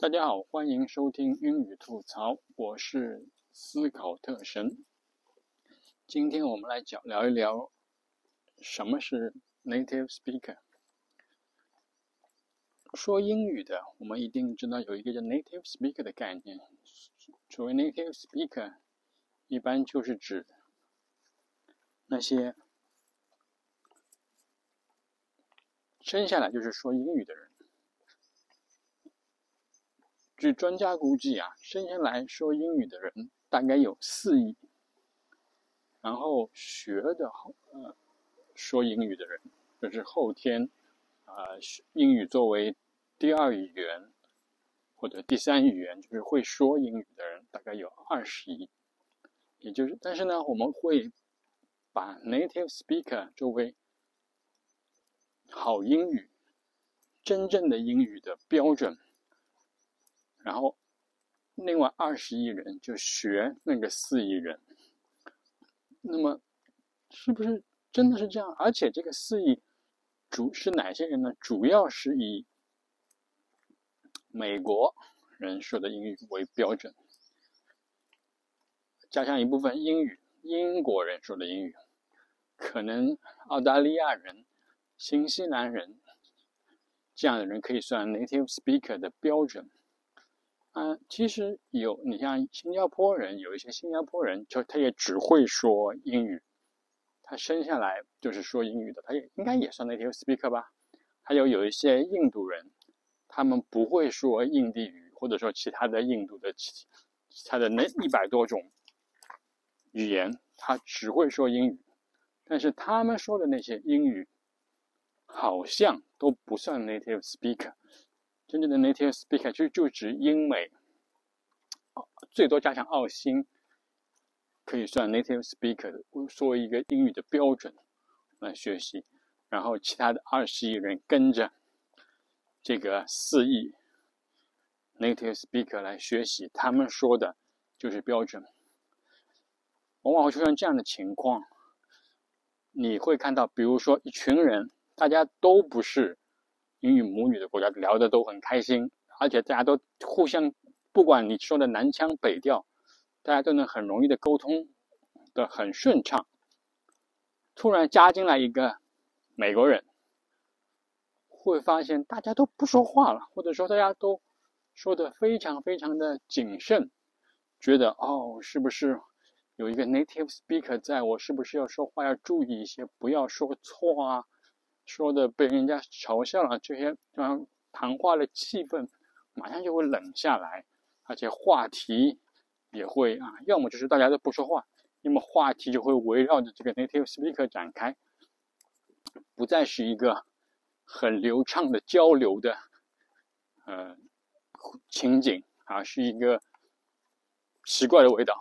大家好，欢迎收听英语吐槽，我是思考特神。今天我们来讲聊一聊什么是 native speaker。说英语的，我们一定知道有一个叫 native speaker 的概念。所谓 native speaker，一般就是指那些生下来就是说英语的人。据专家估计啊，生下来说英语的人大概有四亿，然后学的呃说英语的人，就是后天啊英语作为第二语言或者第三语言，就是会说英语的人大概有二十亿，也就是但是呢，我们会把 native speaker 作为好英语、真正的英语的标准。然后，另外二十亿人就学那个四亿人，那么是不是真的是这样？而且这个四亿主是哪些人呢？主要是以美国人说的英语为标准，加上一部分英语英国人说的英语，可能澳大利亚人、新西兰人这样的人可以算 native speaker 的标准。啊，其实有你像新加坡人，有一些新加坡人，就他也只会说英语，他生下来就是说英语的，他也应该也算 native speaker 吧。还有有一些印度人，他们不会说印地语，或者说其他的印度的其他的那一百多种语言，他只会说英语，但是他们说的那些英语，好像都不算 native speaker。真正的 native speaker 就就指英美，最多加上澳新，可以算 native speaker 作为一个英语的标准来学习，然后其他的二十亿人跟着这个四亿 native speaker 来学习，他们说的就是标准。往往会出现这样的情况，你会看到，比如说一群人，大家都不是。英语母语的国家聊的都很开心，而且大家都互相，不管你说的南腔北调，大家都能很容易的沟通的很顺畅。突然加进来一个美国人，会发现大家都不说话了，或者说大家都说的非常非常的谨慎，觉得哦，是不是有一个 native speaker 在我，是不是要说话要注意一些，不要说错啊？说的被人家嘲笑了，这些让谈话的气氛马上就会冷下来，而且话题也会啊，要么就是大家都不说话，要么话题就会围绕着这个 native speaker 展开，不再是一个很流畅的交流的呃情景啊，是一个奇怪的味道。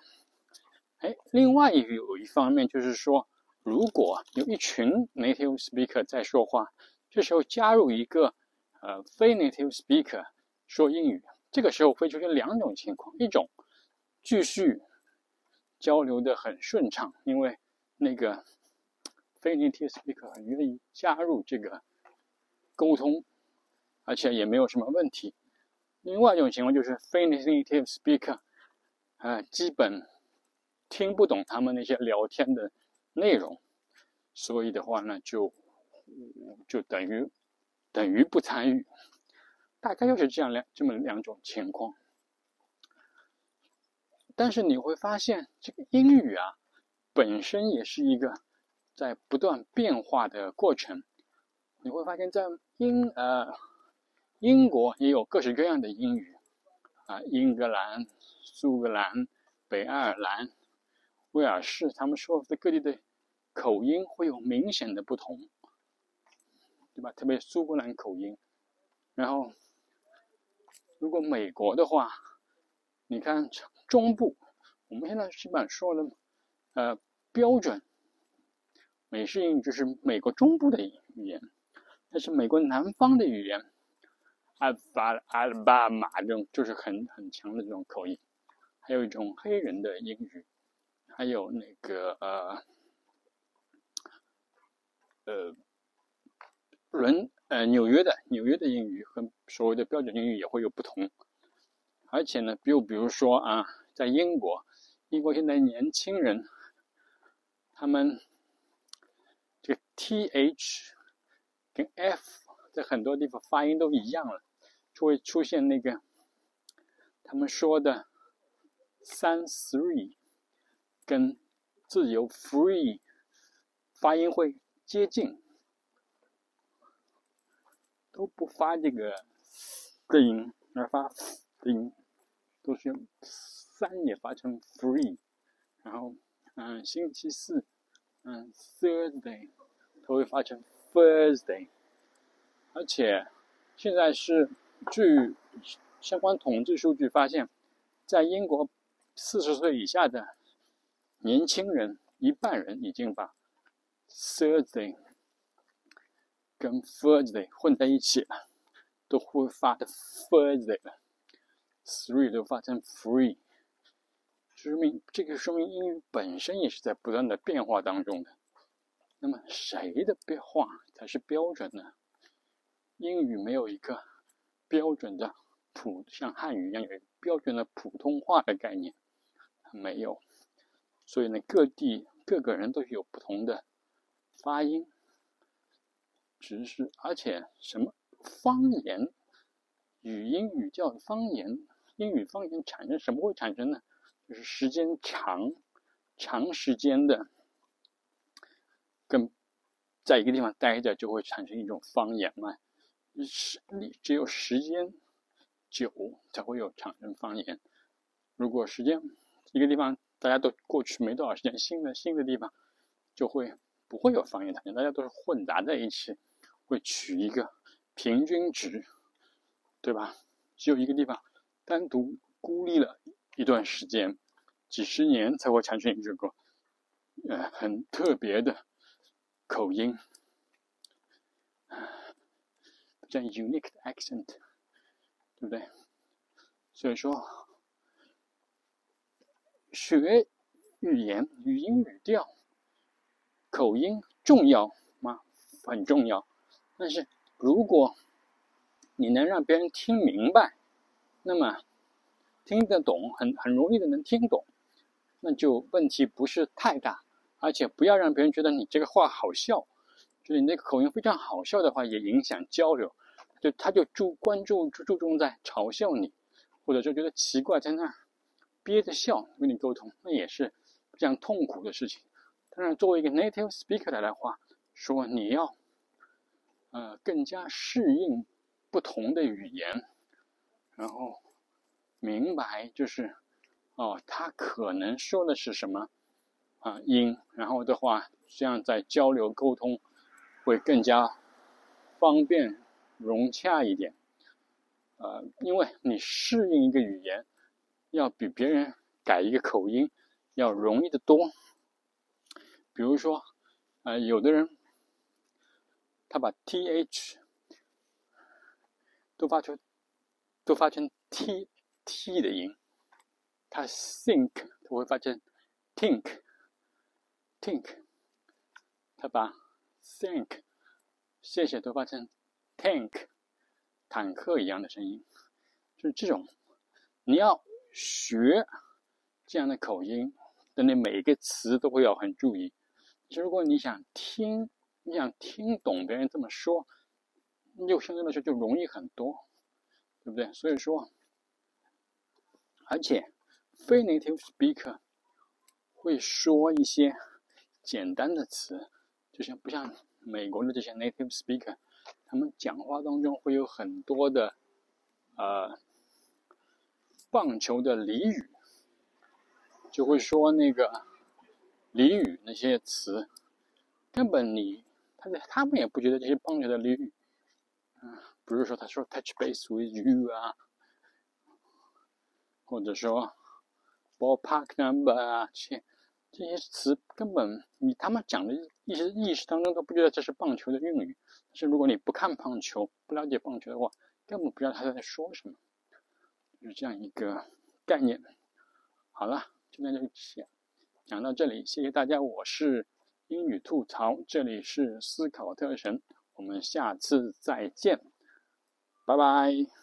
哎，另外一个有一方面就是说。如果有一群 native speaker 在说话，这时候加入一个呃非 native speaker 说英语，这个时候会出现两种情况：一种继续交流的很顺畅，因为那个非 native speaker 很愿意加入这个沟通，而且也没有什么问题；另外一种情况就是非 native speaker 啊，基本听不懂他们那些聊天的。内容，所以的话呢，就就等于等于不参与，大概就是这样两这么两种情况。但是你会发现，这个英语啊，本身也是一个在不断变化的过程。你会发现在英呃英国也有各式各样的英语啊，英格兰、苏格兰、北爱尔兰。威尔士，他们说的各地的口音会有明显的不同，对吧？特别苏格兰口音。然后，如果美国的话，你看中部，我们现在基本说的，呃，标准美式英语就是美国中部的语言，但是美国南方的语言，阿巴阿拉巴马这种就是很很强的这种口音，还有一种黑人的英语。还有那个呃呃伦呃纽约的纽约的英语和所谓的标准英语也会有不同，而且呢，比比如说啊，在英国，英国现在年轻人，他们这个 th 跟 f 在很多地方发音都一样了，就会出现那个他们说的三 three 跟自由 free 发音会接近，都不发这个的音，而发的音。都是用三也发成 free，然后嗯星期四嗯 Thursday 都会发成 Thursday，而且现在是据相关统计数据发现，在英国四十岁以下的年轻人一半人已经把 Thursday 跟 Thursday 混在一起了，都会发的 Thursday 了。three 都发成 free，说明这个说明英语本身也是在不断的变化当中的。那么谁的变化才是标准呢？英语没有一个标准的普，像汉语一样有标准的普通话的概念，没有。所以呢，各地各个人都是有不同的发音，只是而且什么方言、语音语调的方言。英语方言产生什么会产生呢？就是时间长、长时间的跟在一个地方待着，就会产生一种方言嘛。是，你只有时间久才会有产生方言。如果时间一个地方大家都过去没多少时间，新的新的地方就会不会有方言产生，大家都是混杂在一起，会取一个平均值，对吧？只有一个地方。单独孤立了一段时间，几十年才会产生这个呃很特别的口音，叫 unique accent，对不对？所以说，学语言语音语调口音重要吗？很重要。但是如果你能让别人听明白。那么听得懂，很很容易的能听懂，那就问题不是太大。而且不要让别人觉得你这个话好笑，就是你那个口音非常好笑的话，也影响交流。就他就注关注注注重在嘲笑你，或者就觉得奇怪，在那儿憋着笑跟你沟通，那也是非常痛苦的事情。当然，作为一个 native speaker 来的话，说你要呃更加适应不同的语言。然后明白就是，哦，他可能说的是什么啊音，然后的话，这样在交流沟通会更加方便融洽一点。呃，因为你适应一个语言，要比别人改一个口音要容易的多。比如说，呃，有的人他把 th 都发出。都发成 t t 的音，他 think 他会发成 think think，他把 think 谢谢都发成 tank 坦克一样的声音，就是这种，你要学这样的口音，的你每一个词都会要很注意。如果你想听，你想听懂别人这么说，你就相对来说就容易很多。对不对？所以说，而且非 native speaker 会说一些简单的词，就像不像美国的这些 native speaker，他们讲话当中会有很多的呃棒球的俚语，就会说那个俚语那些词，根本你他他们也不觉得这些棒球的俚语，嗯。比如说，他说 “touch base with you” 啊，或者说 “ballpark number” 啊，这些这些词根本你他们讲的意识意识当中都不觉得这是棒球的用语。但是如果你不看棒球，不了解棒球的话，根本不知道他在说什么，就是这样一个概念。好了，今天就讲讲到这里，谢谢大家。我是英语吐槽，这里是思考特神，我们下次再见。拜拜。